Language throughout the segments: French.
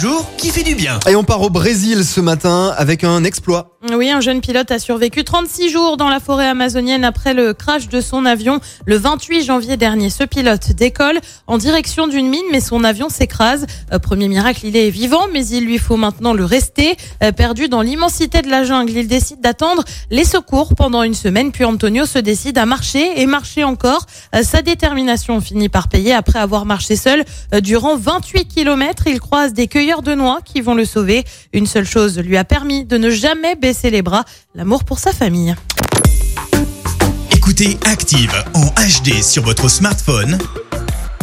Jour qui fait du bien. Et on part au Brésil ce matin avec un exploit. Oui, un jeune pilote a survécu 36 jours dans la forêt amazonienne après le crash de son avion le 28 janvier dernier. Ce pilote décolle en direction d'une mine, mais son avion s'écrase. Euh, Premier miracle, il est vivant, mais il lui faut maintenant le rester. Euh, Perdu dans l'immensité de la jungle, il décide d'attendre les secours pendant une semaine, puis Antonio se décide à marcher et marcher encore. Euh, Sa détermination finit par payer après avoir marché seul durant 28 kilomètres. Il croise des cueilleurs de noix qui vont le sauver. Une seule chose lui a permis de ne jamais baisser les bras, l'amour pour sa famille. Écoutez Active en HD sur votre smartphone,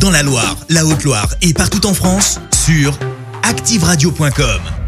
dans la Loire, la Haute-Loire et partout en France, sur activeradio.com.